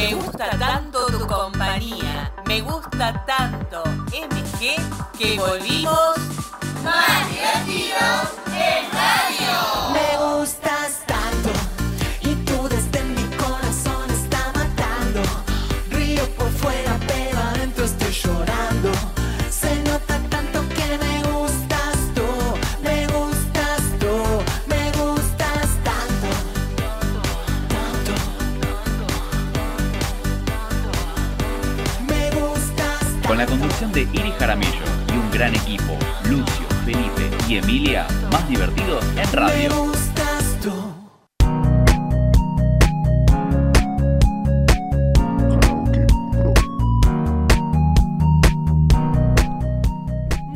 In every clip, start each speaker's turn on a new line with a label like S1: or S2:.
S1: Me gusta tanto tu compañía. Me gusta tanto MG que volvimos más divertidos en radio.
S2: Conducción de Iris Jaramillo y un gran equipo, Lucio, Felipe y Emilia, más divertidos en
S3: Me
S2: radio.
S3: gustas tú.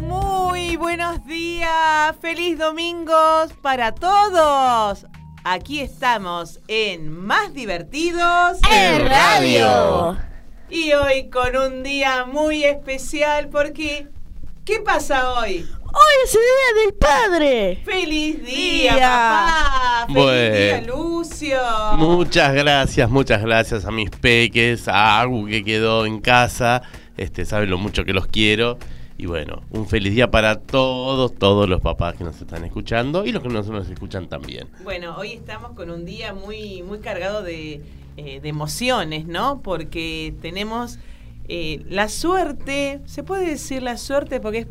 S4: Muy buenos días, feliz domingos para todos. Aquí estamos en Más Divertidos
S5: En radio.
S4: Y hoy con un día muy especial porque ¿qué pasa hoy?
S5: Hoy es el día del padre.
S4: ¡Feliz día,
S5: Día.
S4: papá! ¡Feliz
S6: Bueno.
S4: día, Lucio!
S6: Muchas gracias, muchas gracias a mis peques, a Agu que quedó en casa. Este, saben lo mucho que los quiero. Y bueno, un feliz día para todos, todos los papás que nos están escuchando y los que no nos escuchan también.
S4: Bueno, hoy estamos con un día muy, muy cargado de, eh, de emociones, ¿no? Porque tenemos eh, la suerte, se puede decir la suerte porque es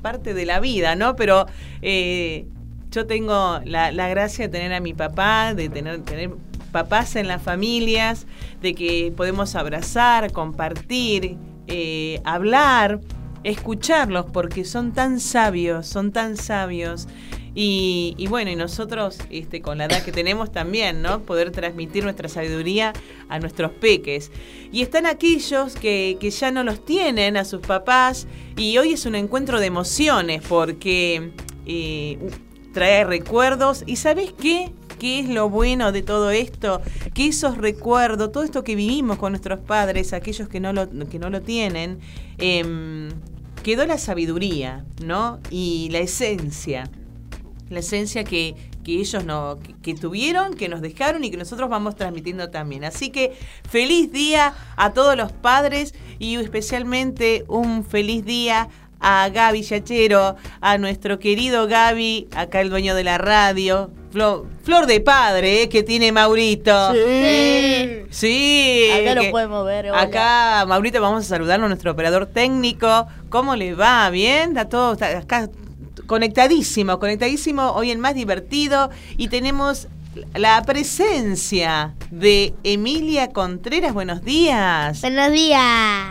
S4: parte de la vida, ¿no? Pero eh, yo tengo la, la gracia de tener a mi papá, de tener, tener papás en las familias, de que podemos abrazar, compartir, hablar, escucharlos, porque son tan sabios, son tan sabios. Y, bueno, y nosotros, este, con la edad que tenemos también, ¿no? Poder transmitir nuestra sabiduría a nuestros peques. Y están aquellos que, que ya no los tienen a sus papás. Y hoy es un encuentro de emociones porque eh, trae recuerdos. ¿Y sabes qué? ¿Qué es lo bueno de todo esto? Que esos recuerdos, todo esto que vivimos con nuestros padres, aquellos que no lo, que no lo tienen, em, quedó la sabiduría, ¿no? Y la esencia la esencia que, que ellos no, que, que tuvieron, que nos dejaron y que nosotros vamos transmitiendo también. Así que feliz día a todos los padres y especialmente un feliz día a Gaby Yachero, a nuestro querido Gaby, acá el dueño de la radio. Flor, flor de padre eh, que tiene Maurito.
S5: Sí.
S4: Sí.
S5: Acá lo
S4: que-
S5: podemos ver. hola.
S4: Acá, Maurito, vamos a saludarlo a nuestro operador técnico. ¿Cómo le va? ¿Bien? Está todo está acá conectadísimo, conectadísimo. Hoy el más divertido. Y tenemos la presencia de Emilia Contreras. Buenos días.
S5: Buenos días.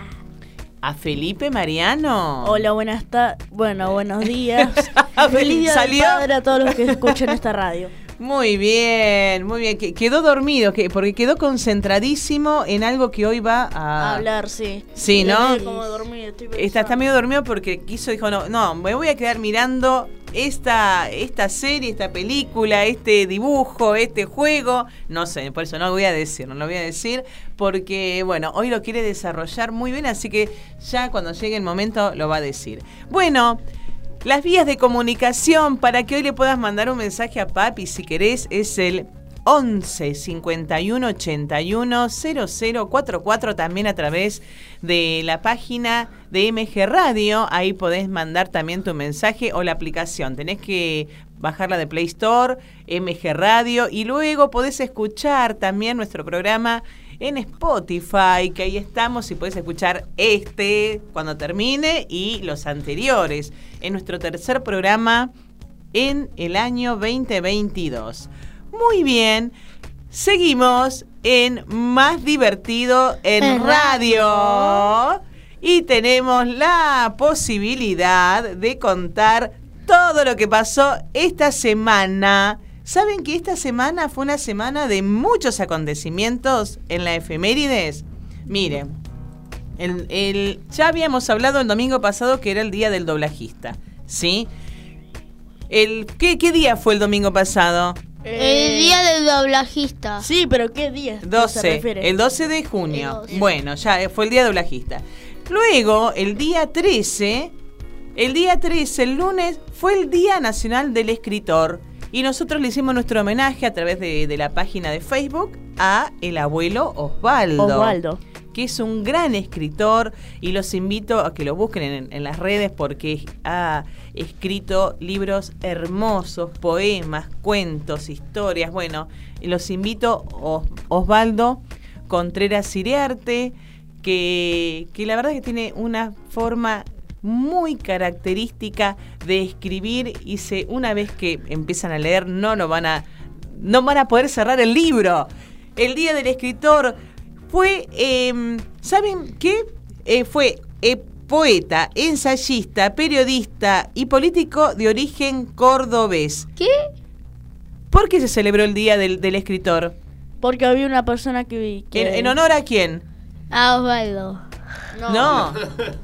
S4: A Felipe Mariano.
S5: Hola, buenas tardes. Bueno, buenos días.
S4: Feliz-
S5: día del padre a todos los que escuchan esta radio.
S4: Muy bien, muy bien. Que- Quedó dormido, que, porque quedó concentradísimo en algo que hoy va a...
S5: A hablar, sí.
S4: Sí, ¿no?
S5: Como dormido, estoy
S4: Está, está medio dormido porque quiso, dijo, no, no, me voy a quedar mirando esta, esta serie, esta película, este dibujo, este juego. No sé, por eso no lo voy a decir, no lo voy a decir, porque, bueno, hoy lo quiere desarrollar muy bien, así que ya cuando llegue el momento lo va a decir. Bueno. Las vías de comunicación para que hoy le puedas mandar un mensaje a papi si querés es el 11 51 81 0044 también a través de la página de MG Radio. Ahí podés mandar también tu mensaje o la aplicación. Tenés que bajarla de Play Store, MG Radio y luego podés escuchar también nuestro programa en Spotify, que ahí estamos y podés escuchar este cuando termine y los anteriores en nuestro tercer programa en el año 2022. Muy bien, seguimos en Más Divertido en
S5: En
S4: radio y tenemos la posibilidad de contar todo lo que pasó esta semana. ¿Saben que esta semana fue una semana de muchos acontecimientos en la efemérides? Miren, el, el- ya habíamos hablado el domingo pasado que era el día del doblajista, ¿sí? El, ¿qué, qué día fue el domingo pasado?
S5: Eh,
S7: El día del doblajista.
S5: Sí, pero ¿qué día? se
S4: 12,
S5: refiere?
S4: el 12 de junio.
S7: El 12.
S4: Bueno, ya eh, fue el día doblajista. Luego, el día 13, el día 13, el lunes, fue el Día Nacional del Escritor. Y nosotros le hicimos nuestro homenaje a través de, de la página de Facebook a el abuelo Osvaldo.
S5: Osvaldo.
S4: Que es un gran escritor y los invito a que lo busquen en, en las redes porque ha escrito libros hermosos, poemas, cuentos, historias. Bueno, los invito, Os- Osvaldo Contreras Iriarte, que, que la verdad que tiene una forma muy característica de escribir y se, una vez que empiezan a leer no lo van a no van a poder cerrar el libro. El día del escritor fue, eh, ¿saben qué? Eh, fue poeta, ensayista, periodista y político de origen cordobés.
S7: ¿Qué?
S4: ¿Por qué se celebró el día del, del escritor?
S5: Porque había una persona que... que-
S4: ¿En, en honor a quién?
S7: A Osvaldo.
S4: No.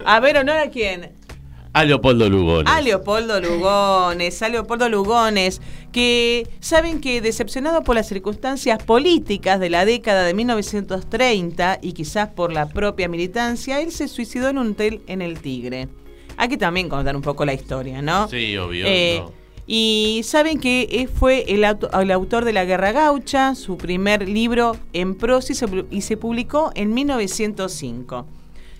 S4: A ver, ¿honor a quién?
S6: A Leopoldo Lugones.
S4: A Leopoldo Lugones, a Leopoldo Lugones, que saben que decepcionado por las circunstancias políticas de la década de 1930 y quizás por la propia militancia, él se suicidó en un hotel en el Tigre. Hay que también contar un poco la historia, ¿no?
S6: Sí, obvio.
S4: Eh,
S6: no.
S4: Y saben que eh, fue el, auto- el autor de La Guerra Gaucha, su primer libro en prosa y se, y se publicó en 1905.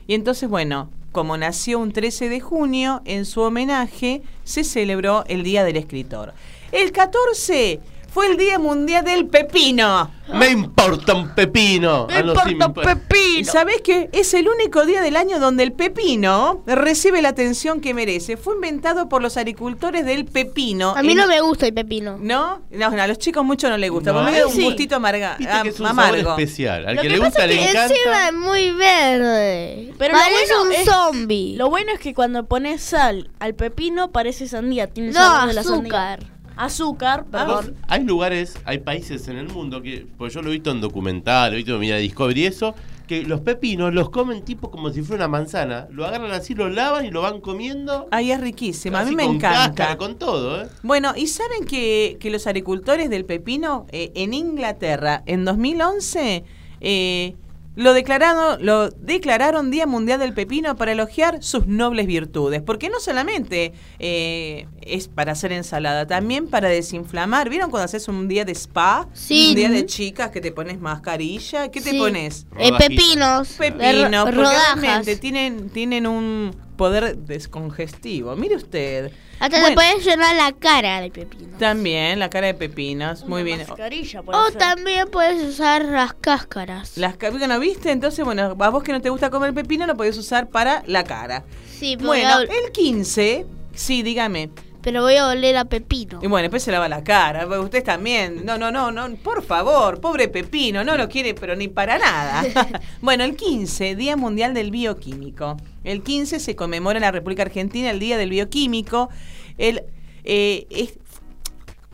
S4: Y entonces, bueno, como nació un 13 de junio, en su homenaje se celebró el Día del Escritor. El 14 fue el Día Mundial del Pepino.
S6: Me importa un pepino.
S5: ¡Me
S6: Ah, no, sí,
S5: importa un
S6: importa.
S4: ¿Y
S5: pepino!
S4: sabés que es el único día del año donde el pepino recibe la atención que merece? Fue inventado por los agricultores del pepino.
S7: A mí
S4: en-
S7: no me gusta el pepino.
S4: ¿No? No, no, a los chicos mucho no les gusta.
S6: No,
S4: porque me da un
S5: sí.
S4: gustito amarga,
S6: Viste
S4: am-
S6: que es un
S4: amargo.
S6: sabor especial. Al
S5: Lo
S6: que,
S5: que
S6: le
S5: pasa
S6: gusta
S5: es
S6: le
S5: que
S6: encanta.
S7: Encima es muy verde.
S5: Pero lo
S7: Parece
S5: bueno
S7: un
S5: es-
S7: zombie.
S5: Lo bueno es que cuando pones sal al pepino parece sandía. Tiene
S7: No,
S5: sabor de la sandía.
S7: Azúcar.
S6: Ah,
S5: perdón.
S6: Hay lugares, hay países en el mundo que, pues yo lo he visto en documental, lo he visto en Mira Discovery y eso, que los pepinos los comen tipo como si fuera una manzana. Lo agarran así, lo lavan y lo van comiendo.
S4: Ay, es riquísimo. A mí me
S6: con
S4: encanta.
S6: cáscara, con todo, ¿eh?
S4: Bueno, ¿y saben que, que los agricultores del pepino eh, en Inglaterra en 2011 eh, lo, declarado, lo declararon Día Mundial del Pepino para elogiar sus nobles virtudes? Porque no solamente eh, es para hacer ensalada, también para desinflamar. ¿Vieron cuando haces un día de spa?
S7: Sí.
S4: Un día de chicas que te pones mascarilla. ¿Qué te pones?
S7: Eh, pepinos. de
S4: Pepino,
S7: ro-
S4: porque
S7: rodajas.
S4: realmente tienen, tienen un poder descongestivo. Mire usted.
S7: Hasta
S4: Bueno.
S7: te puedes llenar la cara de pepino.
S4: También la cara de pepinos, muy bien.
S5: mascarilla puede
S7: O
S5: ser.
S7: también puedes usar las cáscaras.
S4: Las ca- ¿no viste? Entonces, bueno, a vos que no te gusta comer pepino lo podés usar para la cara.
S7: Sí,
S4: Bueno,
S7: a-
S4: el 15, sí, dígame.
S7: Pero voy a oler a pepino.
S4: Y bueno, después se lava la cara. porque Ustedes también. No, no, no, no. Por favor, pobre Pepino, no lo quiere, pero ni para nada. bueno, el 15, Día Mundial del Bioquímico. El 15 se conmemora en la República Argentina el Día del Bioquímico. El, eh, es-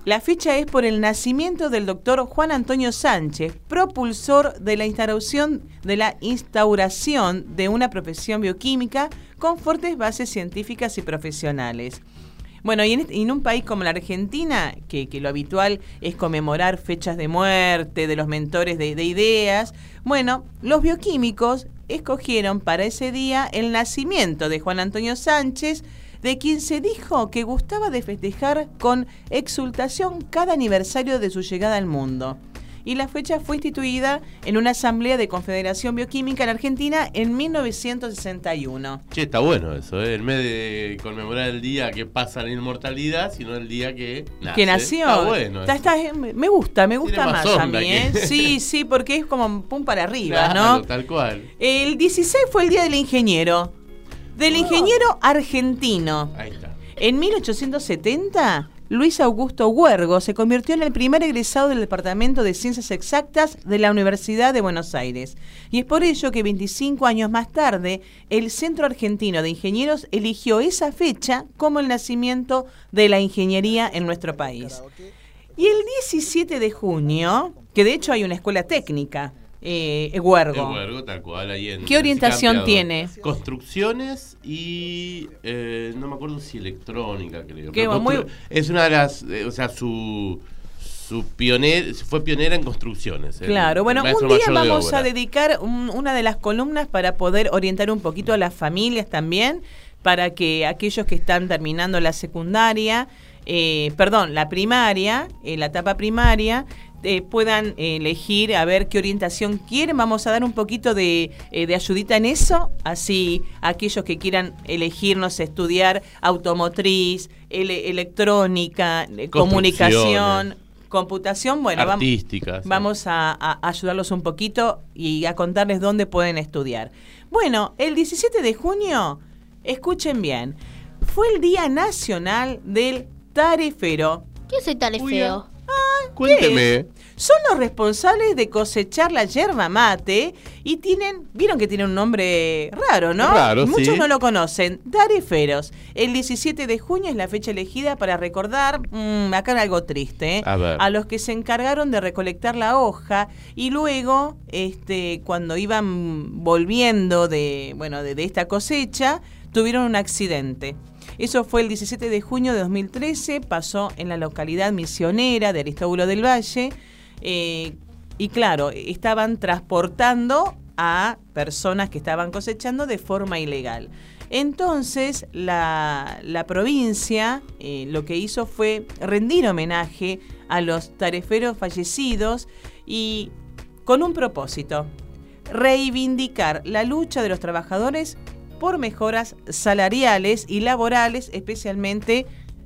S4: la fecha es por el nacimiento del doctor Juan Antonio Sánchez, propulsor de la instauración de la instauración de una profesión bioquímica con fuertes bases científicas y profesionales. Bueno, y en, un país como la Argentina, que, lo habitual es conmemorar fechas de muerte de los mentores de ideas, bueno, los bioquímicos escogieron para ese día el nacimiento de Juan Antonio Sánchez, de quien se dijo que gustaba de festejar con exultación cada aniversario de su llegada al mundo. Y la fecha fue instituida en una asamblea de Confederación Bioquímica en Argentina en 1961.
S6: Che, está bueno eso, ¿eh? En vez de conmemorar el día que pasa la inmortalidad, sino el día que nace.
S4: que nació.
S6: Está bueno.
S4: Está- me gusta, me gusta
S6: Tiene
S4: más,
S6: más
S4: a mí,
S6: que-
S4: ¿eh? Sí, sí, porque es como pum para arriba,
S6: Claro,
S4: ¿no?
S6: Tal cual.
S4: El 16 fue el Día del Ingeniero. Del ingeniero argentino.
S6: Ahí está.
S4: En 1870, Luis Augusto Huergo se convirtió en el primer egresado del Departamento de Ciencias Exactas de la Universidad de Buenos Aires. Y es por ello que 25 años más tarde, el Centro Argentino de Ingenieros eligió esa fecha como el nacimiento de la ingeniería en nuestro país. Y el 17 de junio, que de hecho hay una escuela técnica, eh, Huergo.
S6: El huergo, tal cual, ahí en
S4: ¿Qué orientación tiene?
S6: Construcciones y eh, no me acuerdo si electrónica, creo.
S4: Qué muy-
S6: Es una de las, eh, o sea, su su pioner, fue pionera en construcciones. el-
S4: Claro,
S6: el
S4: bueno, un día
S6: de
S4: vamos a dedicar un- una de las columnas para poder orientar un poquito a las familias también, para que aquellos que están terminando la secundaria eh, perdón, la primaria, eh, la etapa primaria, eh, puedan elegir a ver qué orientación quieren. Vamos a dar un poquito de, eh, de ayudita en eso, así aquellos que quieran elegirnos estudiar automotriz, ele- electrónica, comunicación, computación, bueno, vamos. Vamos a, a ayudarlos un poquito y a contarles dónde pueden estudiar. Bueno, el 17 de junio, escuchen bien, fue el Día Nacional del Tarefero.
S7: ¿Qué es el tarefeo?
S6: Cuénteme.
S4: Son los responsables de cosechar la yerba mate y tienen, vieron que tiene un nombre raro, ¿no?
S6: Raro,
S4: Muchos
S6: sí.
S4: no lo conocen. Tareferos. El 17 de junio es la fecha elegida para recordar, mm, acá era algo triste, ¿eh?
S6: A ver.
S4: los que se encargaron de recolectar la hoja y luego, este, cuando iban volviendo de, bueno, de, de esta cosecha, tuvieron un accidente. Eso fue el 17 de junio de 2013, pasó en la localidad misionera de Aristóbulo del Valle. eh, y claro, estaban transportando a personas que estaban cosechando de forma ilegal. Entonces, la, provincia eh, lo que hizo fue rendir homenaje a los tareferos fallecidos y con un propósito, reivindicar la lucha de los trabajadores por mejoras salariales y laborales, especialmente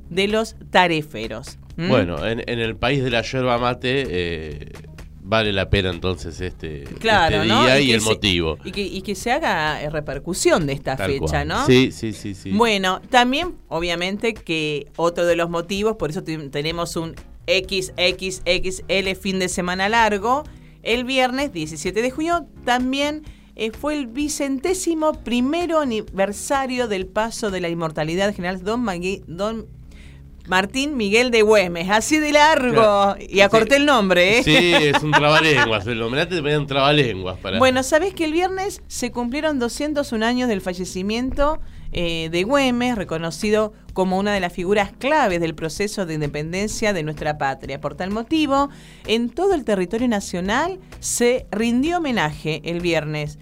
S4: de los tareferos. ¿Mm?
S6: Bueno, en, en el país de la yerba mate eh, vale la pena entonces este,
S4: Claro,
S6: este
S4: ¿no?
S6: día y, el
S4: se-
S6: motivo.
S4: Y que, y que se haga eh, repercusión de esta
S6: Tal
S4: fecha,
S6: cual.
S4: ¿no?
S6: Sí, sí, sí, sí.
S4: Bueno, también, obviamente, que otro de los motivos, por eso te- tenemos un XXXL fin de semana largo, el viernes 17 de junio también eh, fue el vicentésimo primero aniversario del paso de la inmortalidad general Don, Magui- Don Martín Miguel de Güemes, así de largo.
S6: Claro.
S4: Y acorté
S6: Sí.
S4: el nombre, ¿eh?
S6: Sí, es un trabalenguas. El homenaje te ponían trabalenguas para.
S4: Bueno, ¿sabés que el viernes se cumplieron 201 años del fallecimiento eh, de Güemes, reconocido como una de las figuras claves del proceso de independencia de nuestra patria? Por tal motivo, en todo el territorio nacional se rindió homenaje el viernes.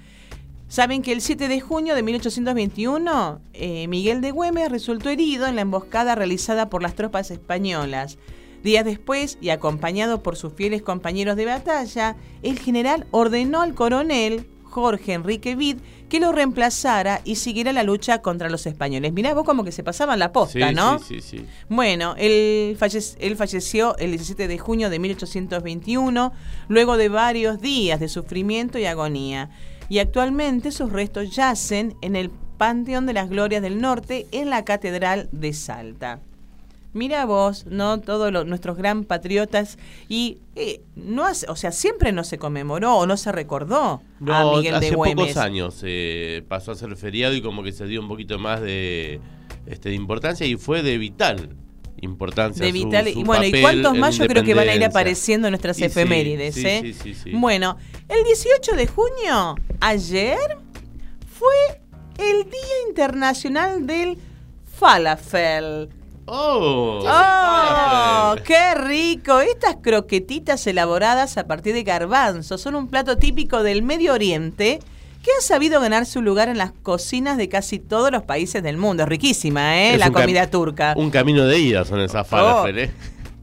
S4: Saben que el 7 de junio de 1821, eh, Miguel de Güemes resultó herido en la emboscada realizada por las tropas españolas. Días después, y acompañado por sus fieles compañeros de batalla, el general ordenó al coronel Jorge Enrique Vid que lo reemplazara y siguiera la lucha contra los españoles. Mirá vos como que se pasaban la posta,
S6: sí,
S4: ¿no?
S6: Sí, sí, sí.
S4: Bueno, él falleció el 17 de junio de 1821, luego de varios días de sufrimiento y agonía. Y actualmente sus restos yacen en el Panteón de las Glorias del Norte, en la Catedral de Salta. Mira vos, ¿no? Todos los- nuestros gran patriotas. Y eh, no hace, o sea, siempre no se conmemoró o no se recordó
S6: No,
S4: a Miguel
S6: hace
S4: de Güemes.
S6: pocos años eh, pasó a ser feriado y como que se dio un poquito más de, este, de importancia y fue de vital importancia.
S4: de
S6: su-
S4: Vital.
S6: su
S4: y bueno, y cuántos más yo creo que van a ir apareciendo en nuestras
S6: Y
S4: efemérides,
S6: sí,
S4: ¿eh?
S6: sí, sí, sí.
S4: Bueno, el 18 de junio, ayer, fue el Día Internacional del Falafel.
S6: ¡Oh!
S4: ¡Oh!
S6: Falafel.
S4: ¡Qué rico! Estas croquetitas elaboradas a partir de garbanzos son un plato típico del Medio Oriente que ha sabido ganar su lugar en las cocinas de casi todos los países del mundo. Es riquísima, ¿eh?
S6: Es
S4: La comida turca.
S6: Un camino de ida son esas falafel,
S4: Oh.
S6: ¿eh?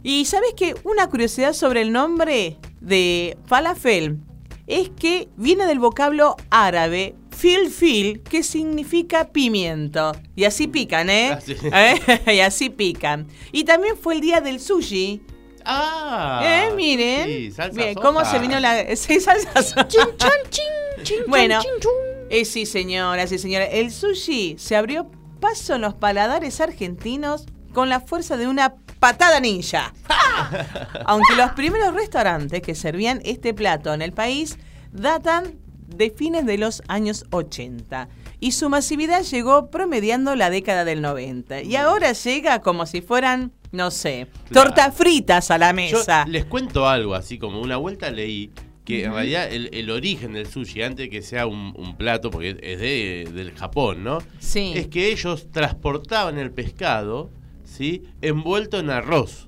S4: Y sabes que una curiosidad sobre el nombre de falafel es que viene del vocablo árabe fil fil, que significa pimiento. Y así pican, ¿eh?
S6: Ah, sí.
S4: ¿Eh? y así pican. Y también fue el día del sushi.
S6: ¡Ah!
S4: ¿Eh? Miren.
S6: Sí, salsa
S4: Bien,
S6: soja.
S4: ¿cómo se vino la. Sí, salsa.
S7: Chin, chan, chin, chin,
S4: Bueno.
S7: chin, chun.
S4: Eh, sí, señora, sí, señora. El sushi se abrió paso en los paladares argentinos con la fuerza de una patada ninja. ¡Ja! Aunque los primeros restaurantes que servían este plato en el país datan de fines de los años 80 y su masividad llegó promediando la década del 90 y ahora llega como si fueran, no sé,
S6: Claro.
S4: tortas fritas a la
S6: Yo
S4: mesa.
S6: les cuento algo, así como una vuelta leí que en realidad el, el origen del sushi, antes de que sea un, un plato, porque es de, del Japón, ¿no?
S4: Sí.
S6: Es que ellos transportaban el pescado, ¿sí? Envuelto en arroz.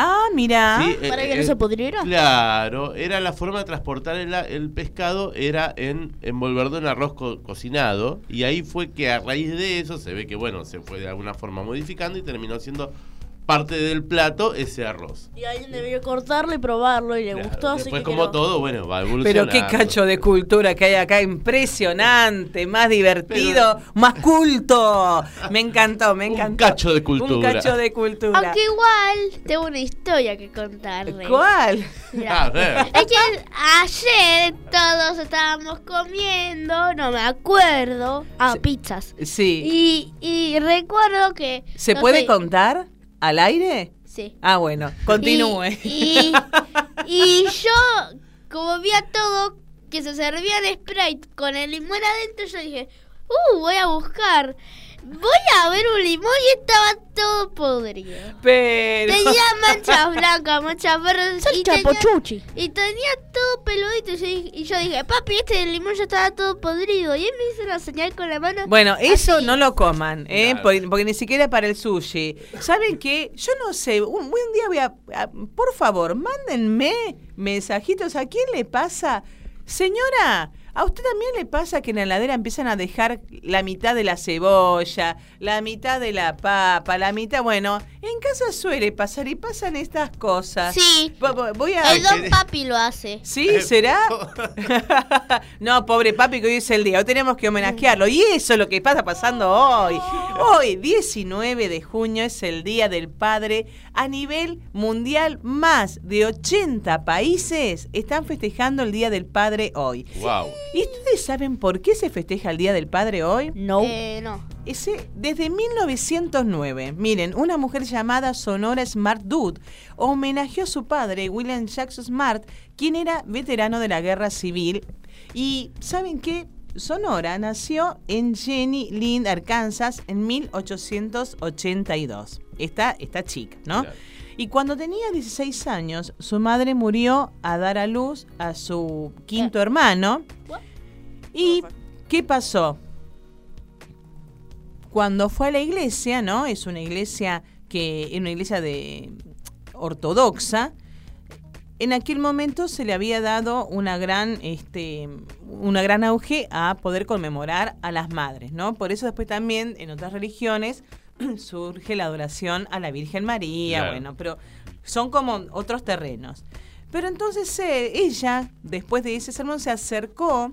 S4: Ah, mira.
S6: ¿sí?
S7: Para
S6: Eh,
S7: que no
S6: eh,
S7: se pudriera.
S6: Claro, era la forma de transportar el, el pescado, era en envolverlo en arroz co- cocinado, y ahí fue que a raíz de eso se ve que, bueno, se fue de alguna forma modificando y terminó siendo parte del plato ese arroz.
S5: Y alguien debió cortarlo y probarlo y le
S6: Claro,
S5: gustó, así
S6: Después,
S5: que
S6: como
S5: quedó.
S6: todo, bueno, va
S4: Pero
S6: evolucionando.
S4: qué cacho de cultura que hay acá, impresionante, más divertido, más culto. Me encantó, me
S6: Un
S4: encantó.
S6: cacho de cultura.
S4: Un cacho de cultura.
S7: Aunque igual tengo una historia que contarles.
S4: ¿Cuál?
S7: Mirá.
S6: A ver.
S7: Es que ayer todos estábamos comiendo, no me acuerdo, ah,
S4: Sí.
S7: pizzas.
S4: Sí.
S7: Y, y recuerdo que...
S4: ¿Se
S7: no
S4: puede
S7: sé,
S4: contar al aire?
S7: Sí.
S4: Ah, bueno, continúe.
S7: Y, y, y yo, como vi a todo que se servían Sprite con el limón adentro, yo dije, uh, voy a buscar. Voy a ver un limón y estaba todo podrido.
S4: Pero.
S7: Tenía manchas blancas, manchas verdes y tenía, y tenía todo peludito. Y yo, dije- y yo dije, papi, este limón ya estaba todo podrido. Y él me hizo una señal con la mano.
S4: Bueno, eso
S7: así.
S4: no lo coman, ¿eh?
S6: Claro.
S4: porque, porque ni siquiera para el sushi. ¿Saben qué? Yo no sé, un buen día voy a, a- Por favor, mándenme mensajitos. ¿A quién le pasa? Señora, ¿a usted también le pasa que en la heladera empiezan a dejar la mitad de la cebolla, la mitad de la papa, la mitad... Bueno, en casa suele pasar y pasan estas cosas.
S7: Sí.
S4: Vo- vo- Voy a...
S7: El don papi lo hace.
S4: ¿Sí? ¿Será? no, pobre papi, que hoy es el día. Hoy tenemos que homenajearlo. Y eso es lo que está pasando hoy. Hoy, 19 de junio, es el Día del Padre. A nivel mundial, más de 80 países están festejando el Día del Padre hoy.
S6: Wow.
S4: ¿Y ustedes saben por qué se festeja el Día del Padre hoy?
S5: No.
S7: Eh, no.
S4: Ese, desde 1909, miren, una mujer llamada Sonora Smart Dude homenajeó a su padre, William Jackson Smart, quien era veterano de la guerra civil. Y ¿saben qué? Sonora nació en Jenny Lind, Arkansas, en 1882. Esta, esta chica, ¿no?
S6: Claro.
S4: Y cuando tenía 16 años, su madre murió a dar a luz a su quinto hermano. ¿Y qué pasó? Cuando fue a la iglesia, ¿no? Es una iglesia que es una iglesia de ortodoxa. En aquel momento se le había dado una gran, este, una gran auge a poder conmemorar a las madres, ¿no? Por eso después también en otras religiones surge la adoración a la Virgen María,
S6: Claro.
S4: bueno, pero son como otros terrenos. Pero entonces eh, ella, después de ese sermón, se acercó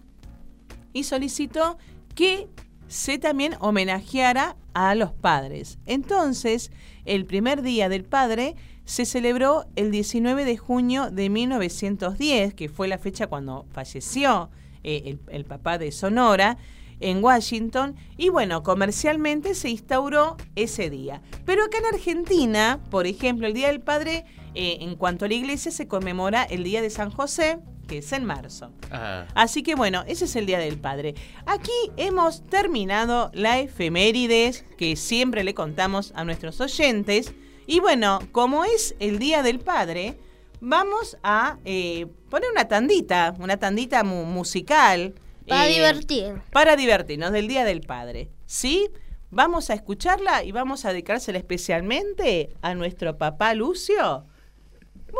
S4: y solicitó que se también homenajeara a los padres. Entonces, el primer día del padre se celebró el 19 de junio de 1910, que fue la fecha cuando falleció eh, el, el papá de Sonora en Washington y bueno, comercialmente se instauró ese día. Pero acá en Argentina, por ejemplo, el Día del Padre, eh, en cuanto a la iglesia, se conmemora el Día de San José, que es en marzo.
S6: Ah,
S4: Así que bueno, ese es el Día del Padre. Aquí hemos terminado la efemérides que siempre le contamos a nuestros oyentes. Y bueno, como es el Día del Padre, vamos a eh, poner una tandita, una tandita mu- musical.
S7: Para
S4: eh,
S7: divertir.
S4: Para divertirnos del Día del Padre. ¿Sí? Vamos a escucharla y vamos a dedicársela especialmente a nuestro papá Lucio.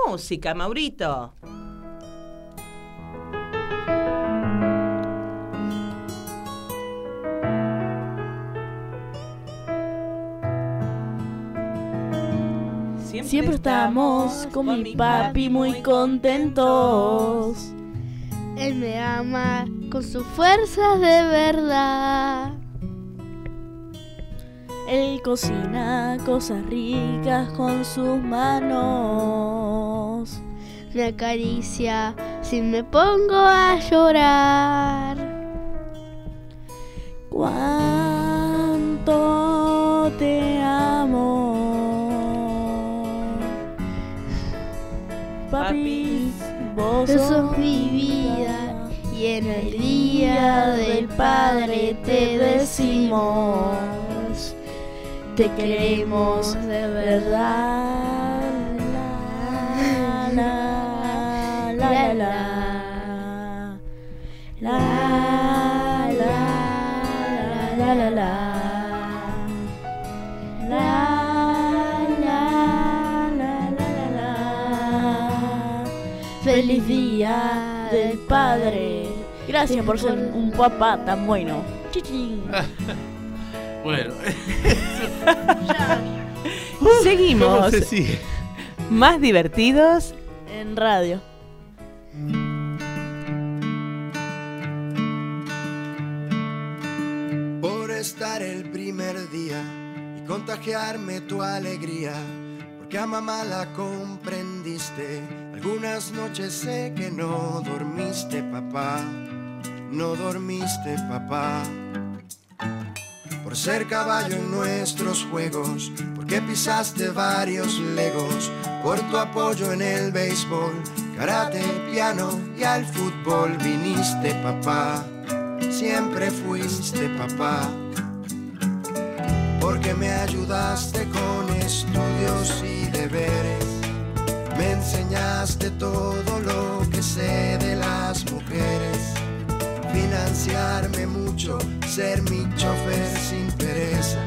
S4: Música, Maurito.
S5: Siempre estamos con mi papi muy contentos.
S7: Él me ama con sus fuerzas de verdad.
S5: Él cocina cosas ricas con sus manos.
S7: Me acaricia si me pongo a llorar.
S5: Cuánto te amo. Papi, vos
S7: Vos
S5: sos
S7: mi vida y en el día del Padre te decimos,
S5: te queremos de verdad. La, la, la. La, la, la, la, la. La, Feliz día del padre. Gracias por ser un papá tan bueno. Chichín.
S6: bueno,
S4: Seguimos.
S6: ¿Cómo se sigue?
S4: Más divertidos.
S5: En radio.
S8: por estar el primer día y contagiarme tu alegría, porque a mamá la comprendiste. Algunas noches sé que no dormiste, papá, no dormiste, papá. Por ser caballo en nuestros juegos, porque pisaste varios legos, por tu apoyo en el béisbol, karate, piano y al fútbol viniste, papá. Siempre fuiste papá, porque me ayudaste con estudios y deberes, me enseñaste todo lo que sé de las mujeres, financiarme mucho, ser mi chofer sin pereza.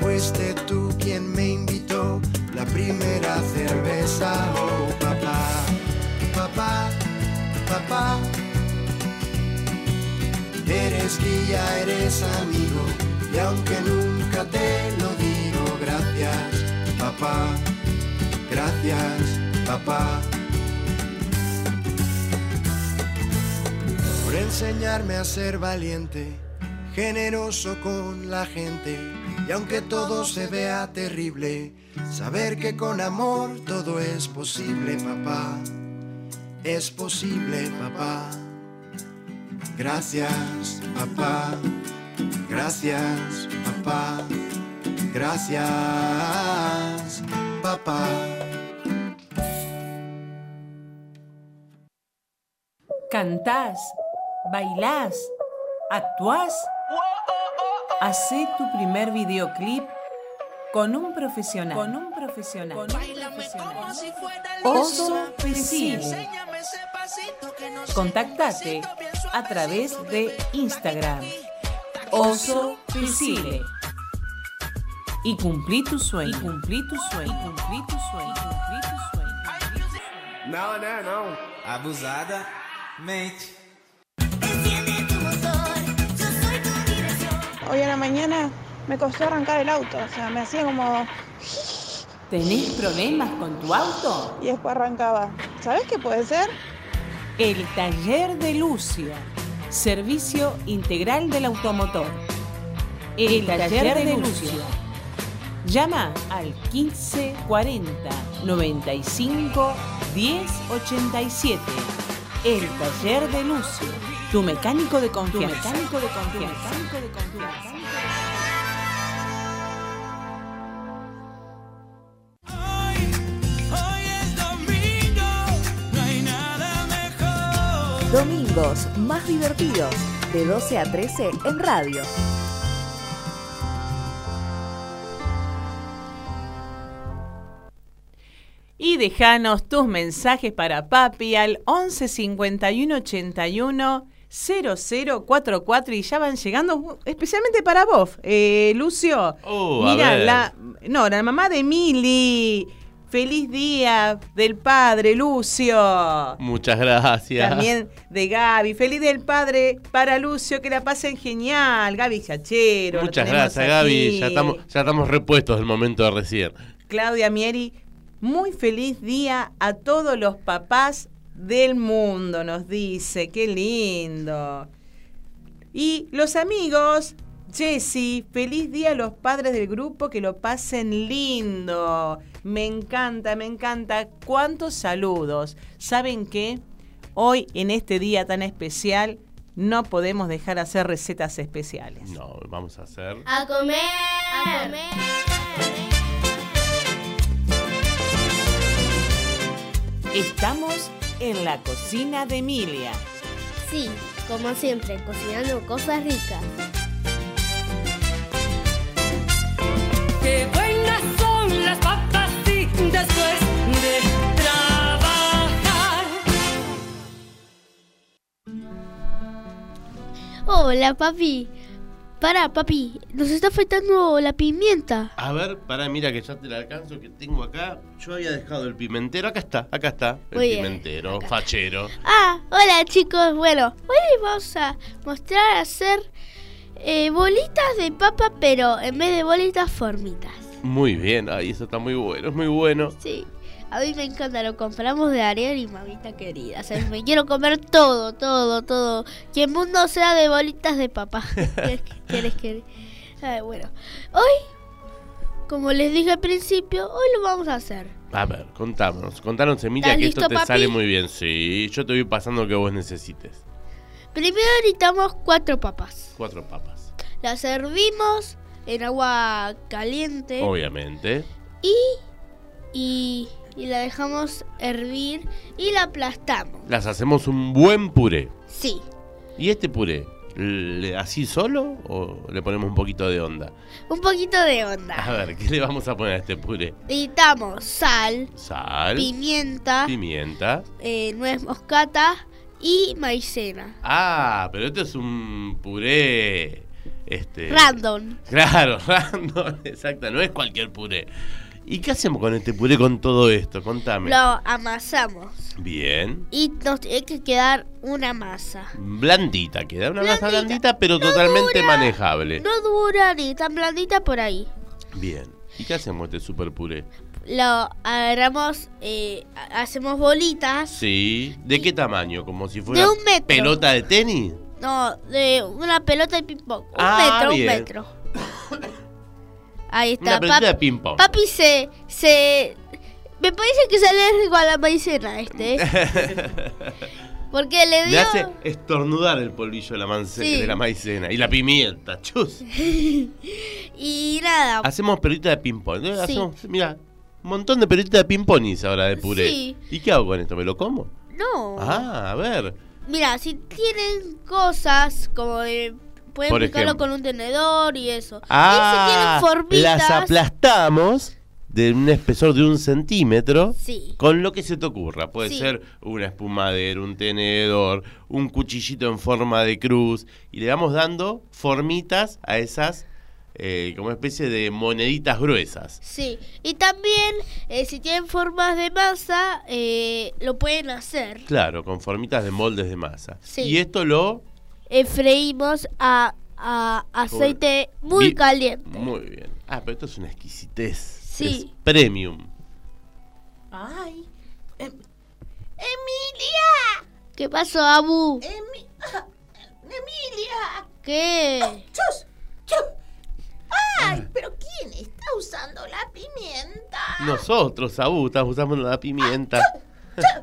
S8: Fuiste tú quien me invitó la primera cerveza, oh papá, papá, papá. Eres guía, eres amigo, y aunque nunca te lo digo, gracias, papá, gracias, papá. Por enseñarme a ser valiente, generoso con la gente, y aunque todo se vea terrible, saber que con amor todo es posible, papá, es posible, papá. Gracias, papá. Gracias, papá. Gracias, papá.
S1: Cantás, bailás, actuás. Hacé tu primer videoclip con un profesional. Con un profesional. Con un profesional. Oso Pesile. Contactate a través de Instagram. Oso Pesile. Y cumplí tu sueño. Y cumplí tu sueño. Y cumplí tu sueño. Cumplí tu sueño.
S9: Não, né? Não. Abusada. Mente.
S10: Hoy a la mañana me costó arrancar el auto, o sea, me hacía como...
S1: ¿Tenés problemas con tu auto?
S10: Y después arrancaba. ¿Sabes qué puede ser?
S1: El taller de Lucio. Servicio integral del automotor. El, taller, de, Lucio. Llama al 1540 95 1087. El taller de Lucio. Tu mecánico de confianza. Tu mecánico de confianza. mecánico de confianza.
S11: Domingos más divertidos, de 12 a 13 en radio.
S4: Y dejanos tus mensajes para papi al 11 51 81 0044 y ya van llegando especialmente para vos, eh, Lucio.
S6: Oh,
S4: Mira, la, no, la mamá de Mili. Feliz día del padre, Lucio.
S6: Muchas gracias.
S4: También de Gaby. Feliz del padre para Lucio, que la pasen genial. Gaby Chachero.
S6: Muchas gracias, Gaby. Ya estamos, ya estamos repuestos del momento de recién.
S4: Claudia Mieri, muy feliz día a todos los papás del mundo, nos dice. Qué lindo. Y los amigos, Jessy, feliz día a los padres del grupo, que lo pasen lindo. Me encanta, me encanta. ¿Cuántos saludos? ¿Saben qué? Hoy, en este día tan especial, no podemos dejar de hacer recetas especiales.
S6: No, vamos a hacer.
S7: A comer. A comer.
S4: Estamos en la cocina de Emilia.
S7: Sí, como siempre, cocinando cosas ricas.
S3: Qué buenas son las papas sí, después de trabajar.
S7: Hola, papi. Para, papi, nos está faltando la pimienta.
S6: A ver, para, mira que ya te la alcanzo que tengo acá. Yo había dejado el pimentero. Acá está, acá está. El
S7: Muy bien,
S6: pimentero, fachero.
S7: Ah, hola chicos. Bueno, hoy les vamos a mostrar a hacer eh, bolitas de papa, pero en vez de bolitas, formitas.
S6: Muy bien, ay, eso está muy bueno, es muy bueno.
S7: Sí. A mí me encanta, lo compramos de Ariel y mamita querida. O sea, me quiero comer todo, todo, todo. Que el mundo sea de bolitas de papá. ¿Quieres, que- Ay, bueno, hoy, como les dije al principio, hoy lo vamos a hacer.
S6: A ver, contámonos, contanos, Emilia,
S7: ¿Estás
S6: que esto te
S7: papi?
S6: sale muy bien. Sí, yo te voy pasando lo que vos necesites.
S7: Primero necesitamos cuatro papas.
S6: Cuatro papas.
S7: Las servimos en agua caliente
S6: Obviamente.
S7: y, y, y la dejamos hervir y la aplastamos.
S6: Las hacemos un buen puré.
S7: Sí,
S6: ¿Y este puré? ¿Así solo o le ponemos un poquito de onda?
S7: un poquito de onda.
S6: A ver, ¿qué le vamos a poner a este puré?
S7: Necesitamos sal,
S6: Sal,
S7: pimienta,
S6: pimienta.
S7: eh, nuez moscata y maicena.
S6: Ah, pero esto es un puré. Este.
S7: Random.
S6: Claro, random, exacto, no es cualquier puré. ¿Y qué hacemos con este puré con todo esto? Contame.
S7: Lo amasamos
S6: Bien.
S7: y nos tiene que quedar una masa.
S6: Blandita, queda una masa
S7: Blandita.
S6: pero totalmente
S7: dura.
S6: manejable.
S7: No dura ni tan blandita por ahí.
S6: Bien. ¿Y qué hacemos este super puré?
S7: Lo agarramos, eh, ha- hacemos bolitas.
S6: Sí. ¿De qué tamaño? ¿Como si fuera
S7: un metro.
S6: pelota de tenis?
S7: No, de una pelota de ping-pong. Un
S6: Ah,
S7: metro,
S6: bien.
S7: un metro. Ahí está.
S6: Una pelota
S7: Papi,
S6: de ping-pong.
S7: papi se, se... Me parece que sale igual a la maicena este. ¿eh? Porque le dio...
S6: hace estornudar el polvillo de la,
S7: Sí.
S6: de la maicena y la pimienta. Chus.
S7: y nada.
S6: Hacemos pelotitas de ping-pong. ¿eh?
S7: Sí.
S6: Hacemos, mira, un montón de pelotitas de ping-pong hice ahora de puré.
S7: Sí.
S6: ¿Y qué hago con esto? ¿Me lo como?
S7: No.
S6: Ah, a ver.
S7: Mira, si tienen cosas como de... Pueden
S6: Por
S7: picarlo
S6: ejemplo.
S7: con un tenedor y eso.
S6: Ah,
S7: y si tienen formitas...
S6: las aplastamos de un espesor de un centímetro
S7: Sí.
S6: con lo que se te ocurra. Puede
S7: Sí.
S6: ser una espumadera, un tenedor, un cuchillito en forma de cruz. Y le vamos dando formitas a esas eh, como especie de moneditas gruesas.
S7: Sí, y también eh, si tienen formas de masa, eh, lo pueden hacer.
S6: Claro, con formitas de moldes de masa.
S7: Sí.
S6: Y esto lo...
S7: Eh, freímos a, a aceite muy
S6: Vi-
S7: caliente.
S6: Muy bien. Ah, pero esto es una exquisitez.
S7: Sí.
S6: Es premium.
S12: Ay. Em-
S7: ¡Emilia! ¿Qué pasó, Abu?
S12: Emi- ah, Emilia.
S7: ¿Qué?
S12: Chus, chus. Ay, pero ¿quién está usando la pimienta?
S6: Nosotros, Abu, estamos usando la pimienta.
S12: Ay,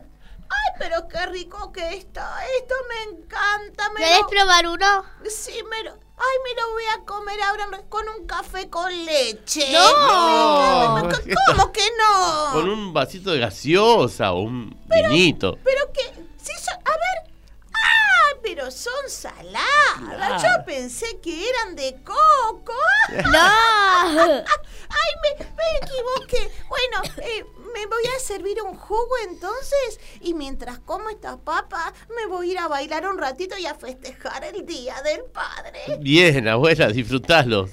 S12: pero qué rico que está. Esto me encanta. Me
S7: ¿Querés
S12: lo-
S7: probar uno?
S12: Sí, me lo... Ay, me lo voy a comer ahora con un café con leche.
S6: No.
S12: Me- me- ¿Cómo que no?
S6: Con un vasito de gaseosa o un vinito.
S12: Pero que... Sí, son- a ver... ¡Ah! Pero son saladas.
S6: Claro.
S12: Yo pensé que eran de coco.
S7: ¡No!
S12: ¡Ay, me, me equivoqué! Bueno, eh, me voy a servir un jugo entonces. Y mientras como esta papa, me voy a ir a bailar un ratito y a festejar el Día del Padre.
S6: Bien, abuela, disfrutalo.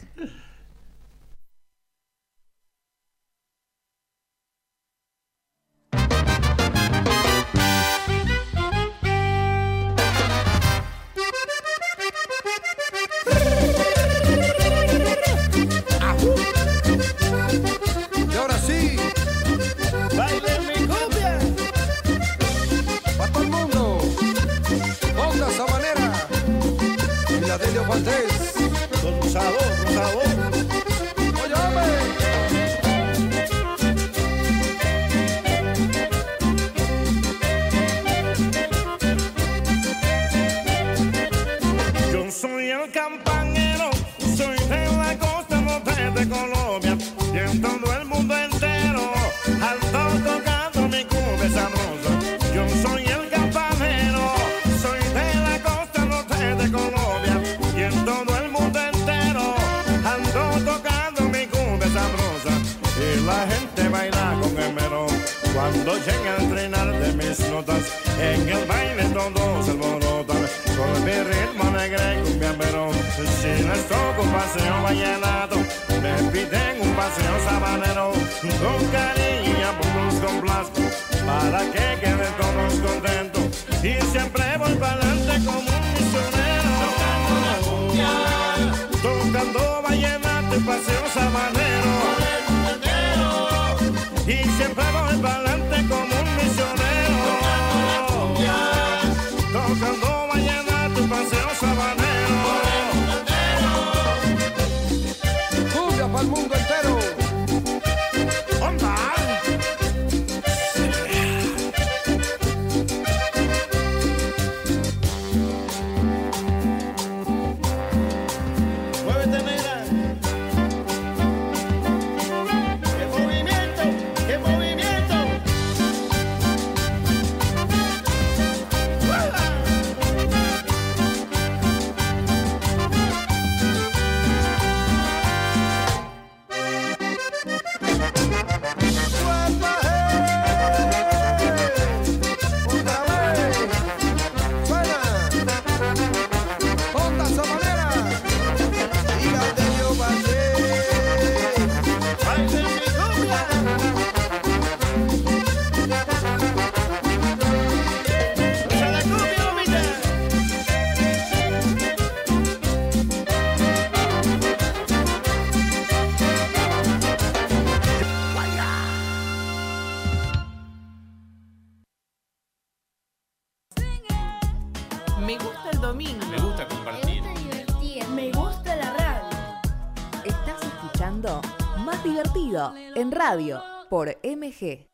S5: Radio
S11: por MG.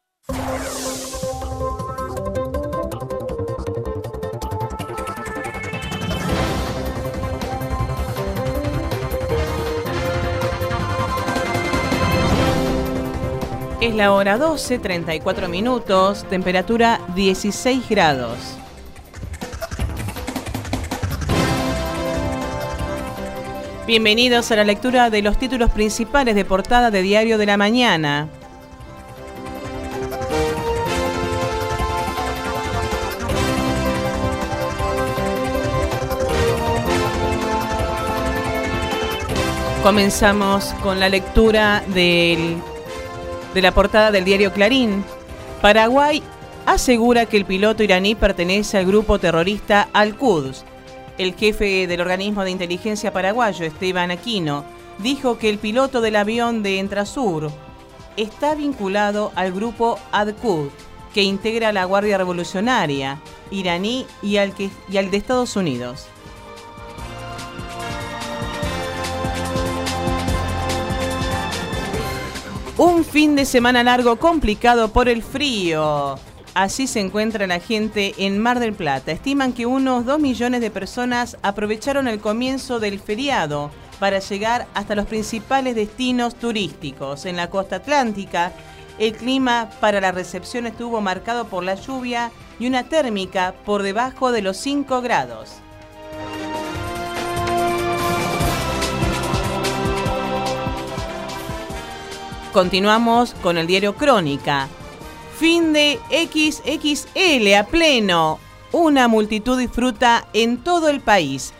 S4: Es la hora 12, 34 minutos, temperatura 16 grados. Bienvenidos a la lectura de los títulos principales de portada de Diario de la Mañana. Comenzamos con la lectura de la portada del diario Clarín. Paraguay asegura que el piloto iraní pertenece al grupo terrorista Al-Quds. El jefe del organismo de inteligencia paraguayo, Esteban Aquino, dijo que el piloto del avión de Entrasur está vinculado al grupo Al-Qud, que integra la Guardia Revolucionaria iraní y al de Estados Unidos. Un fin de semana largo complicado por el frío. Así se encuentra la gente en Mar del Plata. Estiman que unos 2 millones de personas aprovecharon el comienzo del feriado para llegar hasta los principales destinos turísticos. En la costa atlántica, el clima para la recepción estuvo marcado por la lluvia y una térmica por debajo de los 5 grados. Continuamos con el diario Crónica. Fin de XXL a pleno. Una multitud disfruta en todo el país.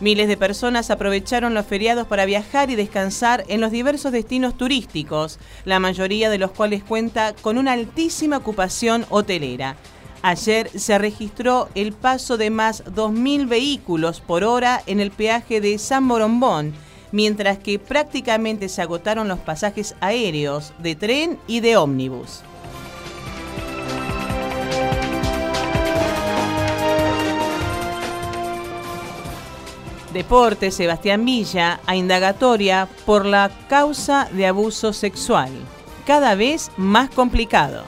S4: Miles de personas aprovecharon los feriados para viajar y descansar en los diversos destinos turísticos, la mayoría de los cuales cuenta con una altísima ocupación hotelera. Ayer se registró el paso de más 2.000 vehículos por hora en el peaje de San Borombón, mientras que prácticamente se agotaron los pasajes aéreos, de tren y de ómnibus. Deporte, Sebastián Villa, a indagatoria por la causa de abuso sexual, cada vez más complicado.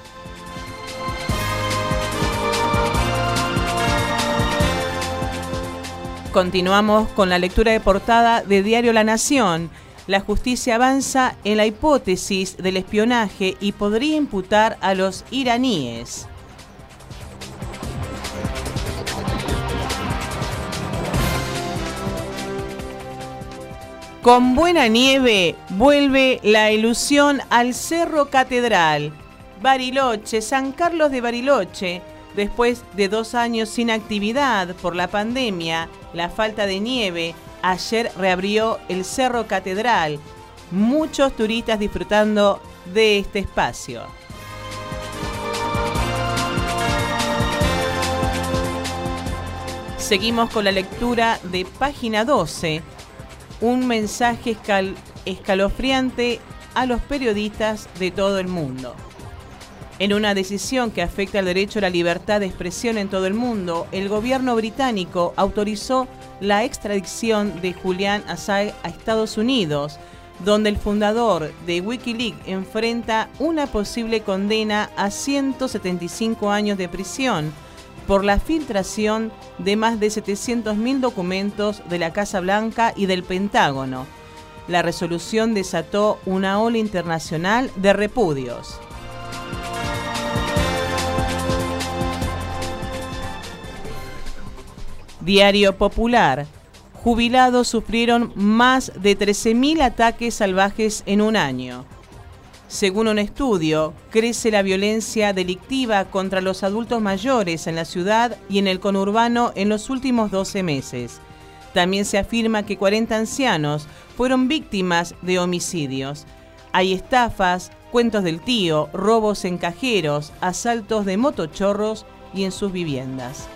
S4: Continuamos con la lectura de portada de Diario La Nación. La justicia avanza en la hipótesis del espionaje y podría imputar a los iraníes. Con buena nieve vuelve la ilusión al Cerro Catedral. Bariloche, San Carlos de Bariloche, después de dos años sin actividad por la pandemia, la falta de nieve, ayer reabrió el Cerro Catedral. Muchos turistas disfrutando de este espacio. Seguimos con la lectura de página 12 un mensaje escal- escalofriante a los periodistas de todo el mundo. En una decisión que afecta al derecho a la libertad de expresión en todo el mundo, el gobierno británico autorizó la extradición de Julian Assange a Estados Unidos, donde el fundador de Wikileaks enfrenta una posible condena a 175 años de prisión por la filtración de más de 700.000 documentos de la Casa Blanca y del Pentágono. La resolución desató una ola internacional de repudios. Diario Popular. Jubilados sufrieron más de 13.000 ataques salvajes en un año. Según un estudio, crece la violencia delictiva contra los adultos mayores en la ciudad y en el conurbano en los últimos 12 meses. También se afirma que 40 ancianos fueron víctimas de homicidios. Hay estafas, cuentos del tío, robos en cajeros, asaltos de motochorros y en sus viviendas.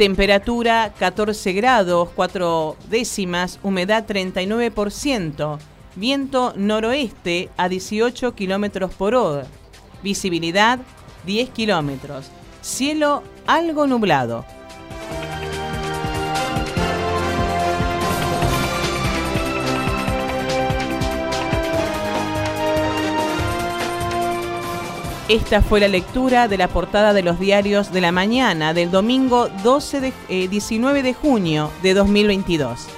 S4: Temperatura 14 grados, 4 décimas, humedad 39%, viento noroeste a 18 kilómetros por hora, visibilidad 10 kilómetros, cielo algo nublado. Esta fue la lectura de la portada de los diarios de la mañana del domingo 12 de, eh, 19 de junio de 2022.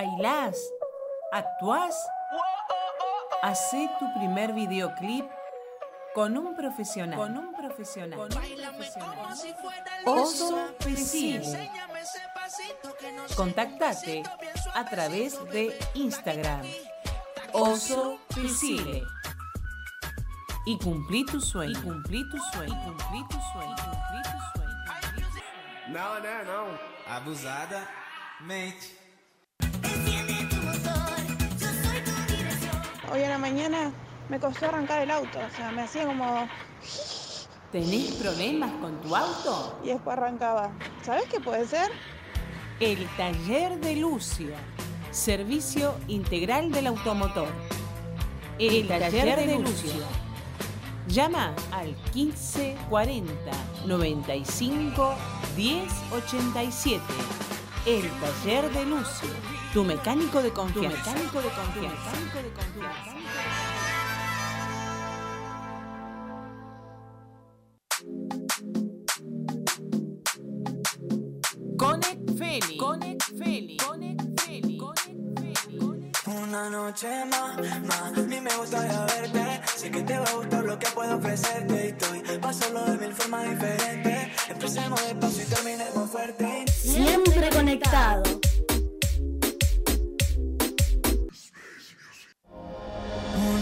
S1: ¿Bailás? ¿Actuás? Hacé tu primer videoclip con un profesional. Con un profesional. Con un profesional. Oso Pesile. Contactate a través de Instagram. Oso Pesile. Y cumplí tu sueño. Y cumplí tu sueño. Y cumplí tu sueño. Y cumplí tu sueño.
S9: Não, né? Não. Abusada mente.
S10: Hoy a la mañana me costó arrancar el auto, o sea, me hacía como...
S1: ¿Tenés problemas con tu auto?
S10: Y después arrancaba. ¿Sabes qué puede ser?
S1: El taller de Lucio. Servicio integral del automotor. El, taller, de, Lucio. Llama al 1540 95 1087. El taller de Lucio. Tu mecánico de confianza. Tu mecánico de confianza. Conect Feli. Conect Feli. Conect Feli.
S3: Una noche más, más, a mí me gustaría verte. Sé que te va a gustar lo que puedo ofrecerte. Y estoy pasándolo de mil formas diferentes. Empecemos despacio y terminemos fuerte.
S5: Siempre conectado.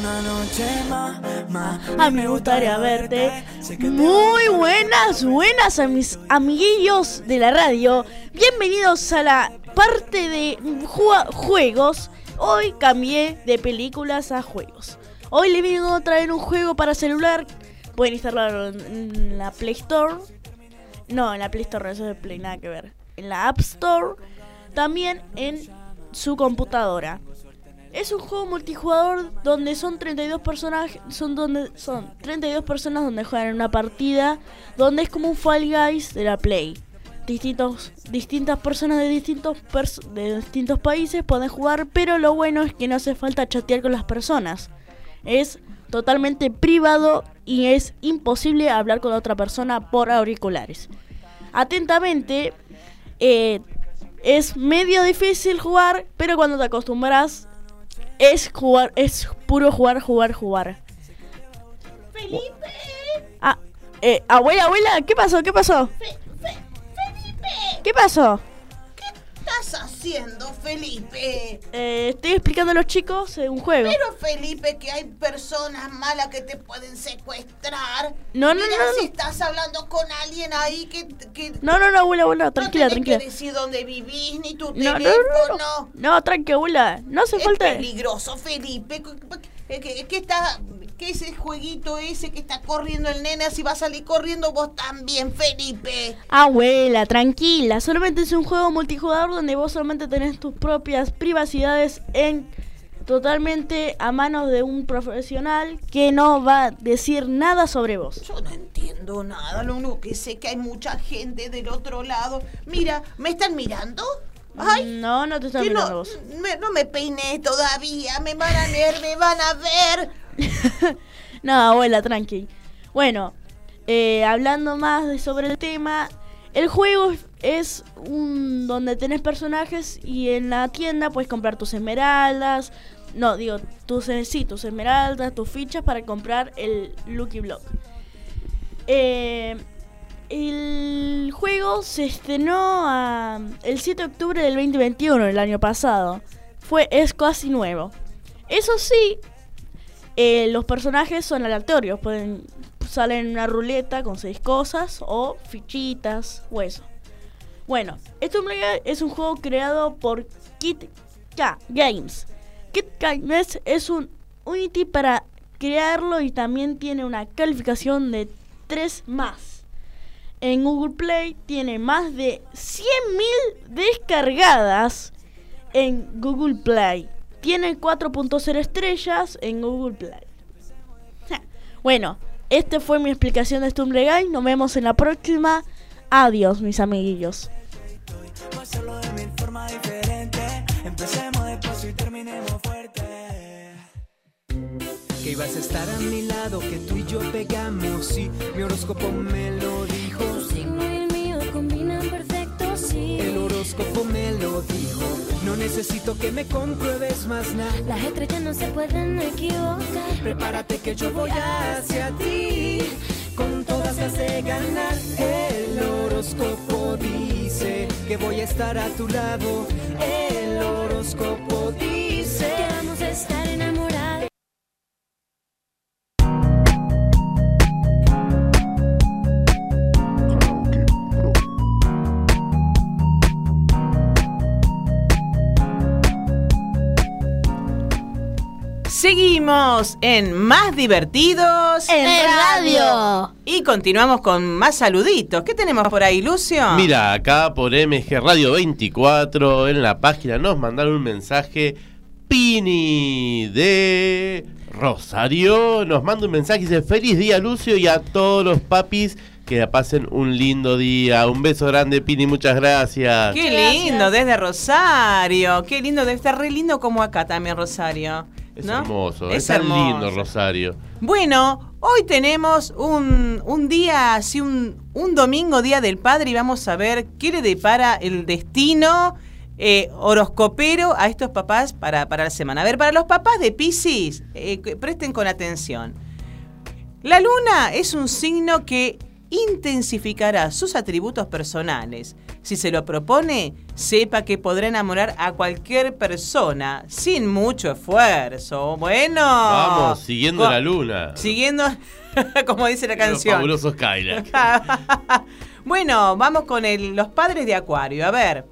S3: Una noche más, más,
S5: A mí me gustaría verte. Muy buenas, buenas a mis amiguillos de la radio. Bienvenidos a la parte de ju- juegos. Hoy cambié de películas a juegos. Hoy le vengo a traer un juego para celular. Pueden instalarlo en- la Play Store. No, en la Play Store, no, eso es de Play, nada que ver. En la App Store. También en su computadora. Es un juego multijugador donde son 32 personajes, son donde son 32 personas donde juegan una partida, donde es como un Fall Guys de la Play. Distintos, distintas personas de distintos pers- de distintos países pueden jugar, pero lo bueno es que no hace falta chatear con las personas. Es totalmente privado y es imposible hablar con otra persona por auriculares. Atentamente, eh, es medio difícil jugar, pero cuando te acostumbras es jugar, es puro jugar, jugar, jugar. Felipe. Ah, eh, abuela, abuela, ¿qué pasó? ¿Qué pasó? ¿Qué pasó?
S12: Estás haciendo, Felipe?
S5: Eh, estoy explicando a los chicos eh, un juego.
S12: Pero Felipe, que hay personas malas que te pueden secuestrar.
S5: No, no,
S12: Mira
S5: no,
S12: si
S5: no.
S12: estás hablando con alguien ahí que, que
S5: No, no, no, abuela, abuela, tranquila,
S12: no
S5: tranquila.
S12: que decir dónde vivís ni tu
S5: No, no,
S12: teléfono.
S5: no, no. No, tranquila, abuela. No hace
S12: es
S5: falta.
S12: peligroso, Felipe. ¿Qué, qué- qué está, ¿Qué es ese jueguito ese que está corriendo el nene? Así va a salir corriendo vos también, Felipe.
S5: Abuela, tranquila. Solamente es un juego multijugador donde vos solamente tenés tus propias privacidades en totalmente a manos de un profesional que no va a decir nada sobre vos.
S12: Yo no entiendo nada, lo único que sé que hay mucha gente del otro lado. Mira, ¿me están mirando? Ay,
S5: No, no te están
S12: que
S5: mirando
S12: no,
S5: vos.
S12: me- no me peiné todavía, me van a ver, me van a ver.
S5: No, abuela, tranqui. Bueno, eh, hablando más de sobre el tema, el juego es un donde tenés personajes y en la tienda puedes comprar tus esmeraldas. No, digo, tus, eh, esmeraldas, tus fichas para comprar el Lucky Block. Eh, el juego se estrenó el 7 de octubre del 2021, el año pasado. Fue, es casi nuevo. Eso sí, eh, los personajes son aleatorios, pueden salen en una ruleta con seis cosas o fichitas o eso. Bueno, esto es un juego creado por Kit K Games. Kit K Games es un Unity para crearlo y también tiene una calificación de 3 más. En Google Play tiene más de 100.000 descargadas en Google Play. Tiene 4.0 estrellas en Google Play. Bueno, esta fue mi explicación de Stumble Guy. Nos vemos en la próxima. Adiós, mis amiguillos.
S13: Que ibas a estar a mi lado, que tú y yo pegamos, mi horóscopo me lo dijo.
S14: El
S13: horóscopo me lo dijo. No necesito que me compruebes más nada.
S14: Las estrellas no se pueden equivocar.
S13: Prepárate que yo voy hacia ti. Con todas las de ganar. El horóscopo dice que voy a estar a tu lado. El horóscopo dice
S14: que vamos a estar enamorados.
S4: Seguimos en Más Divertidos
S5: En radio.
S4: Y continuamos con más saluditos. ¿Qué tenemos por ahí, Lucio?
S6: Mira, acá por MG Radio 24 en la página nos mandaron un mensaje. Pini de Rosario nos manda un mensaje y dice: Feliz día, Lucio, y a todos los papis que pasen un lindo día. Un beso grande, Pini, muchas gracias.
S4: Qué lindo, desde Rosario. Qué lindo, debe estar re lindo como acá también, Rosario.
S6: Es
S4: ¿no?
S6: hermoso,
S4: Es
S6: es tan
S4: hermoso.
S6: lindo, Rosario.
S4: Bueno, hoy tenemos un, un día así, un, un domingo, Día del Padre, y vamos a ver qué le depara el destino eh, horoscopero a estos papás para, para la semana. A ver, para los papás de Pisces, eh, presten con atención. La luna es un signo que intensificará sus atributos personales. Si se lo propone, sepa que podrá enamorar a cualquier persona sin mucho esfuerzo. Bueno.
S6: Vamos, siguiendo la luna.
S4: Siguiendo, como dice la
S6: Los
S4: canción.
S6: fabulosos Cadillac.
S4: bueno, vamos con el- los padres de Acuario. A ver,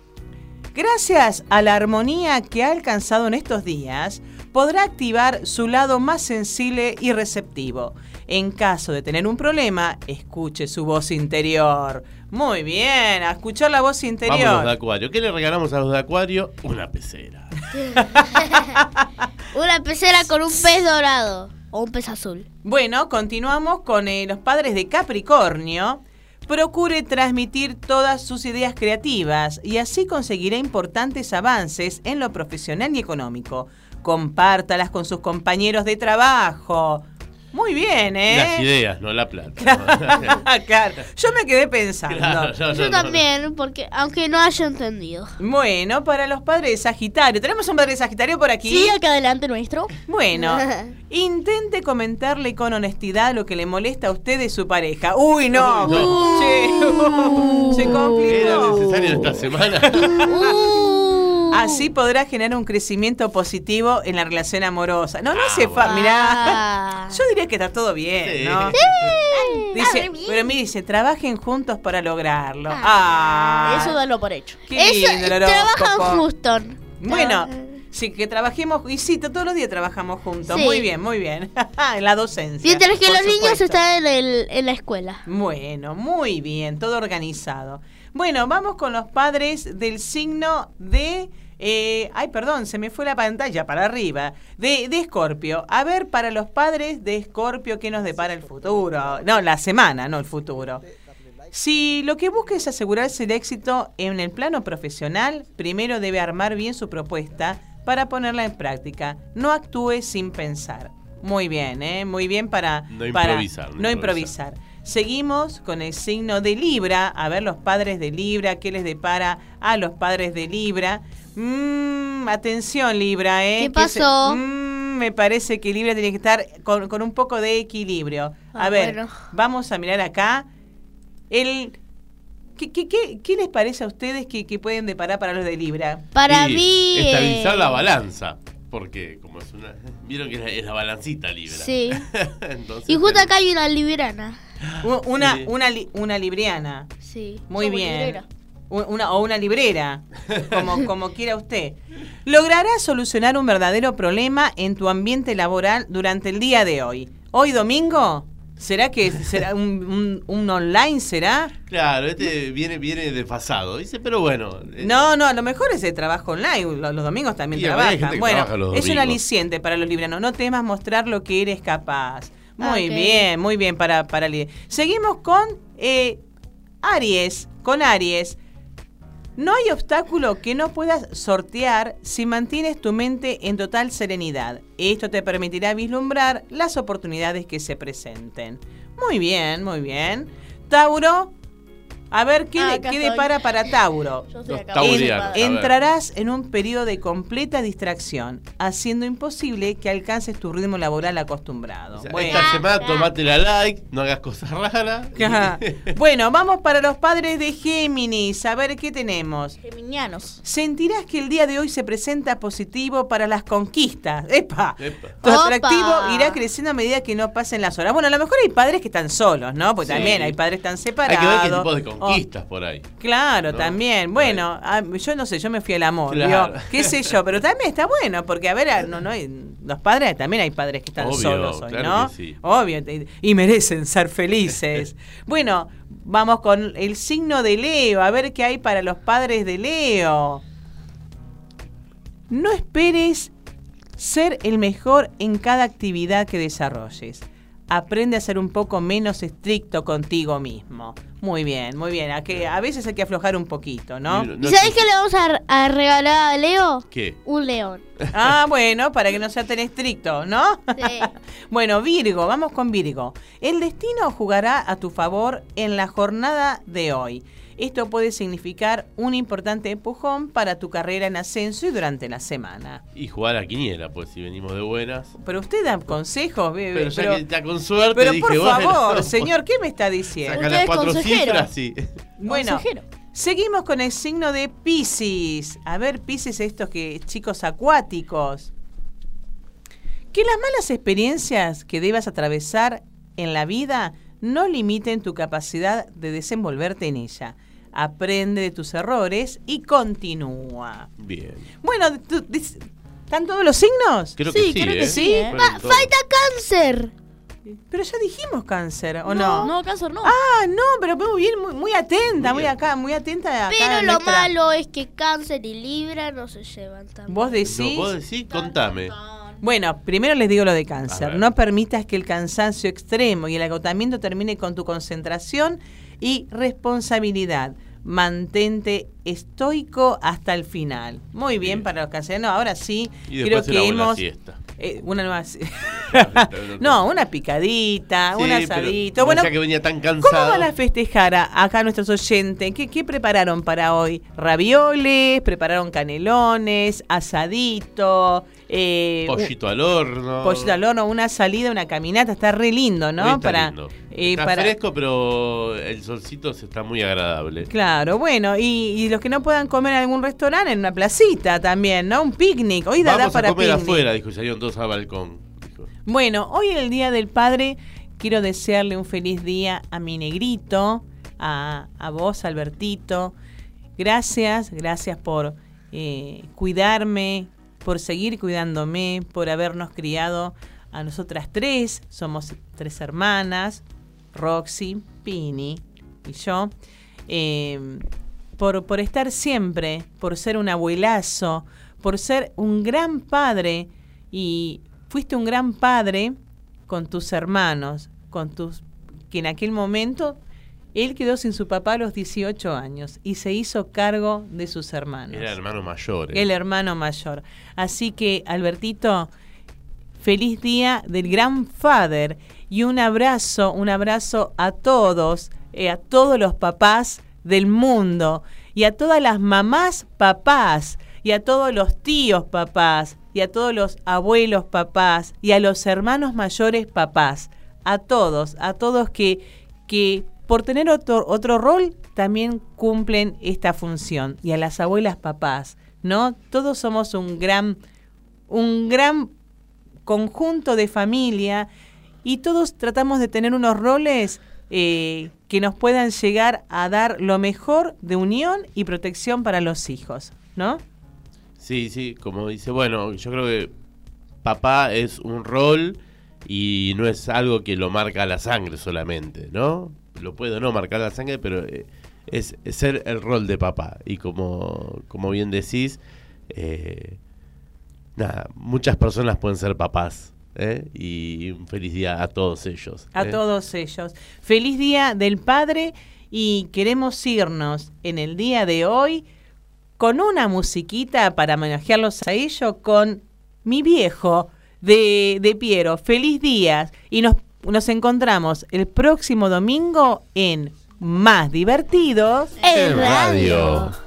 S4: gracias a la armonía que ha alcanzado en estos días, podrá activar su lado más sensible y receptivo. En caso de tener un problema, escuche su voz interior. Muy bien, a escuchar la voz interior.
S6: Vamos los de Acuario. ¿Qué le regalamos a los de Acuario? Una pecera.
S7: Una pecera con un pez dorado o un pez azul.
S4: Bueno, continuamos con eh, los padres de Capricornio. Procure transmitir todas sus ideas creativas y así conseguirá importantes avances en lo profesional y económico. Compártalas con sus compañeros de trabajo. Muy bien,
S6: Las
S4: ¿eh?
S6: ideas, no la plata.
S4: claro, yo me quedé pensando.
S6: Claro, yo-
S7: Yo también, porque aunque no haya entendido.
S4: Bueno, para los padres de Sagitario. ¿Tenemos un padre de Sagitario por aquí?
S5: Sí, acá adelante nuestro.
S4: Bueno, intente comentarle con honestidad lo que le molesta a usted de su pareja. Uy, no.
S6: No.
S4: Che, se
S6: ¿Era
S4: complicó.
S6: necesario esta semana?
S4: Así podrá generar un crecimiento positivo en la relación amorosa. No, no
S6: Ah,
S4: hace fa-. Mirá,
S7: Ah.
S4: yo diría que está todo bien,
S6: Sí.
S4: ¿no? Dice, pero me dice, trabajen juntos para lograrlo. Ah,
S5: Eso dalo por hecho.
S4: qué
S7: Eso,
S4: lindo horóscopo.
S7: trabajan Houston.
S4: Bueno, sí, que trabajemos, y sí, todos los días trabajamos juntos.
S7: Sí.
S4: Muy bien, muy bien. en la docencia.
S7: Mientras que los niños están en, el- en la escuela.
S4: Bueno, muy bien, todo organizado. Bueno, vamos con los padres del signo de... eh, ay, perdón, se me fue la pantalla para arriba. De, de Escorpio. A ver, para los padres de Escorpio, ¿qué nos depara el futuro? No, la semana, no el futuro. Si lo que busca es asegurarse el éxito en el plano profesional, primero debe armar bien su propuesta para ponerla en práctica. No actúe sin pensar. Muy bien, ¿eh? Muy bien para...
S6: No
S4: para
S6: improvisar, no
S4: no improvisar. Seguimos con el signo de Libra. A ver los padres de Libra, ¿qué les depara a los padres de Libra? Mm, atención Libra, ¿eh?
S7: ¿Qué
S4: Que se-
S7: pasó?
S4: Mm, me parece que Libra tiene que estar con, con un poco de equilibrio. A
S7: Ah,
S4: ver,
S7: bueno.
S4: vamos a mirar acá. El, ¿qué, qué, qué- qué les parece a ustedes que, que pueden deparar para los de Libra?
S7: Para mí.
S6: Estabilizar
S7: eh,
S6: la balanza. Porque como es una... Vieron que es la, es la balancita libra.
S7: Sí.
S6: Entonces,
S7: Y justo acá hay una librana.
S4: Una,
S6: Sí.
S4: una, li- una libriana.
S7: Sí.
S4: Muy bien.
S5: librera.
S4: Una, o una librera, como, como quiera usted. Lograrás solucionar un verdadero problema en tu ambiente laboral durante el día de hoy. Hoy domingo, ¿será que será un, un- un online? ¿Será?
S6: Claro, este viene, viene desfasado. Dice, pero bueno. eh,
S4: No, no, a lo mejor es el trabajo online. Los, los domingos también
S6: Y hay gente
S4: trabajan.
S6: que
S4: Bueno,
S6: trabaja los
S4: es un aliciente para los libranos. No temas mostrar lo que eres capaz. Muy
S7: Ah, ok.
S4: bien, muy bien para, para li- Seguimos con eh, Aries. Con Aries. No hay obstáculo que no puedas sortear si mantienes tu mente en total serenidad. Esto te permitirá vislumbrar las oportunidades que se presenten. Muy bien, muy bien. Tauro, a ver qué,
S5: Ah,
S4: qué depara para Tauro.
S5: Yo acá.
S6: ver.
S4: Entrarás en un periodo de completa distracción, haciendo imposible que alcances tu ritmo laboral acostumbrado.
S6: o sea,
S4: Bueno.
S6: Esta semana tomate la like, no hagas cosas raras.
S4: Bueno, vamos para los padres de Géminis. A ver qué tenemos.
S5: Geminianos.
S4: Sentirás que el día de hoy se presenta positivo para las conquistas. ¡Epa!
S6: Epa.
S4: Tu
S7: Opa.
S4: atractivo irá creciendo a medida que no pasen las horas. Bueno, a lo mejor hay padres que están solos, ¿no? Porque
S6: Sí.
S4: también hay padres que están
S6: Hay
S4: separados.
S6: que ver qué tipo de conquistas por ahí.
S4: Claro,
S6: ¿no?
S4: también. Bueno, ah, yo no sé, yo me fui al amor, qué sé yo, pero también está bueno, porque a ver, ah, no, no, hay- los padres también hay padres que están
S6: Obvio,
S4: solos hoy,
S6: claro
S4: ¿no?
S6: sí.
S4: Obvio, y merecen ser felices. bueno, vamos con el signo de Leo, a ver qué hay para los padres de Leo. No esperes ser el mejor en cada actividad que desarrolles. Aprende a ser un poco menos estricto contigo mismo. Muy bien, muy bien. A, que, a veces hay que aflojar un poquito, ¿no?
S7: ¿Y sabes qué le vamos a, a regalar a Leo?
S6: ¿Qué?
S7: Un león.
S4: Ah, bueno, para que no sea tan estricto, ¿no?
S7: Sí.
S4: bueno, Virgo, vamos con Virgo. El destino jugará a tu favor en la jornada de hoy. Esto puede significar un importante empujón para tu carrera en ascenso y durante la semana.
S6: Y jugar a quiniela, pues si venimos de buenas.
S4: Pero usted da consejos, bebé.
S6: Pero ya que está con suerte,
S4: pero
S6: dije,
S4: por
S6: bueno,
S4: favor, señor, ¿qué me está diciendo?
S6: Saca las cuatro cifras, sí.
S4: Bueno, seguimos con el signo de Pisces. A ver, Pisces, estos que chicos acuáticos. Que las malas experiencias que debas atravesar en la vida no limiten tu capacidad de desenvolverte en ella. Aprende de tus errores y continúa.
S6: Bien.
S4: Bueno, tú- ¿están todos los signos?
S6: Creo que sí,
S4: creo que
S6: ¿eh?
S4: sí.
S6: Todos.
S7: falta cáncer.
S4: Pero ya dijimos cáncer, ¿o no?
S5: No, cáncer no.
S4: Ah, no, pero muy bien, muy, muy atenta, muy acá, muy atenta. acá
S7: Pero lo
S4: nuestra-
S7: malo es que cáncer y libra no se llevan tan
S4: Vos decís.
S6: No, vos decís, contame.
S4: Bueno, primero les digo lo de cáncer. No permitas que el cansancio extremo y el agotamiento termine con tu concentración y responsabilidad. Mantente estoico hasta el final. Muy bien, para los cancerianos. Ahora sí,
S6: Y
S4: creo que hemos. eh, una nueva. no, una picadita,
S6: Sí,
S4: un asadito. Bueno,
S6: que venía tan
S4: ¿Cómo
S6: cansado.
S4: van a festejar a- acá nuestros oyentes? ¿Qué, qué prepararon para hoy? ¿Ravioles? ¿Prepararon canelones? ¿Asadito? Eh,
S6: Pollito al horno.
S4: pollito al horno, una salida, una caminata. Está re lindo, ¿no?
S6: está
S4: para,
S6: lindo.
S4: eh,
S6: está
S4: para-
S6: fresco, pero el solcito se está muy agradable.
S4: Claro, bueno, y, y los que no puedan comer en algún restaurante, en una placita también, ¿no? Un picnic. Hoy dará
S6: Vamos
S4: para
S6: a comer
S4: picnic.
S6: afuera, dijo, salieron todos al balcón. dijo.
S4: Bueno, hoy en el Día del Padre quiero desearle un feliz día a mi negrito, a, a vos, Albertito. Gracias, gracias por eh, cuidarme, por seguir cuidándome, por habernos criado a nosotras tres. Somos tres hermanas, Roxy, Pini y yo. Eh, por, por estar siempre, por ser un abuelazo, por ser un gran padre y fuiste un gran padre con tus hermanos, con tus que en aquel momento él quedó sin su papá a los 18 años y se hizo cargo de sus hermanos.
S6: Era hermano mayor. eh.
S4: El hermano mayor. Así que, Albertito, feliz día del gran Father y un abrazo, un abrazo a todos, eh, a todos los papás del mundo y a todas las mamás papás y a todos los tíos papás y a todos los abuelos papás y a los hermanos mayores papás. A todos, a todos que, que por tener otro, otro rol también cumplen esta función. Y a las abuelas papás, ¿no? Todos somos un gran, un gran conjunto de familia y todos tratamos de tener unos roles eh, que nos puedan llegar a dar lo mejor de unión y protección para los hijos, ¿no?
S6: Sí, sí, como dice, bueno, yo creo que papá es un rol y no es algo que lo marca la sangre solamente, ¿no? Lo puede o no marcar la sangre, pero eh, es, es ser el rol de papá. Y como, como bien decís, eh, nada, muchas personas pueden ser papás. ¿eh? Y un feliz día a todos ellos.
S4: A
S6: ¿eh?
S4: todos ellos. Feliz Día del Padre y queremos irnos en el día de hoy con una musiquita para homenajearlos a ellos con mi viejo de, de Piero. Feliz día y nos, nos encontramos el próximo domingo en Más Divertidos
S6: En radio.